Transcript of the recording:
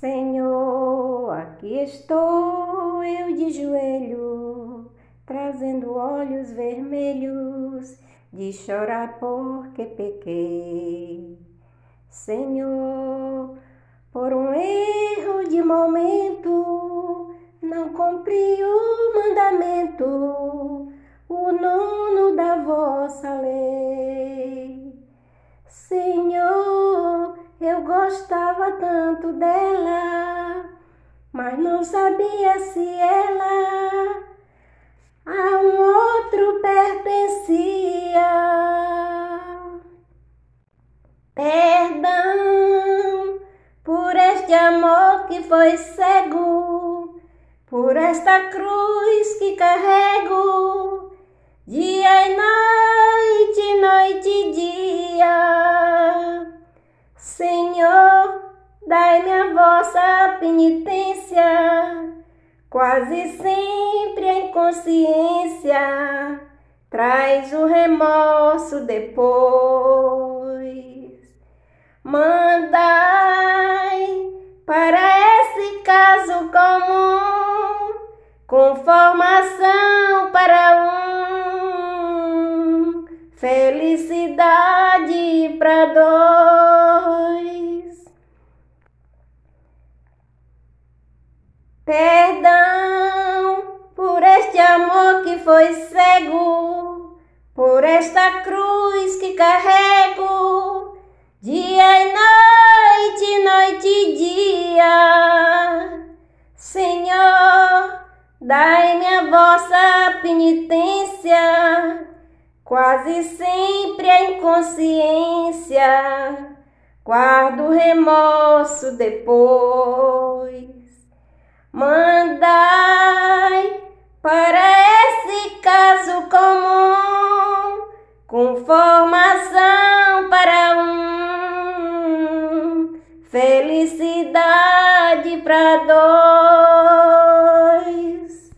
Senhor, aqui estou eu de joelho, trazendo olhos vermelhos de chorar porque pequei. Senhor, por um erro de momento, não cumpri o mandamento, gostava tanto dela, mas não sabia se ela a um outro pertencia. Perdão por este amor que foi cego, por esta cruz que carrego, dai-me a vossa penitência, quase sempre em consciência, traz o remorso depois. Mandai para esse caso comum, com formação para um, felicidade para dois. Perdão por este amor que foi cego, por esta cruz que carrego Dia e noite, noite e dia, Senhor, dai-me a vossa penitência, quase sempre a inconsciência, guardo remorso depois. Mandai para esse caso comum, com formação para um felicidade para dois.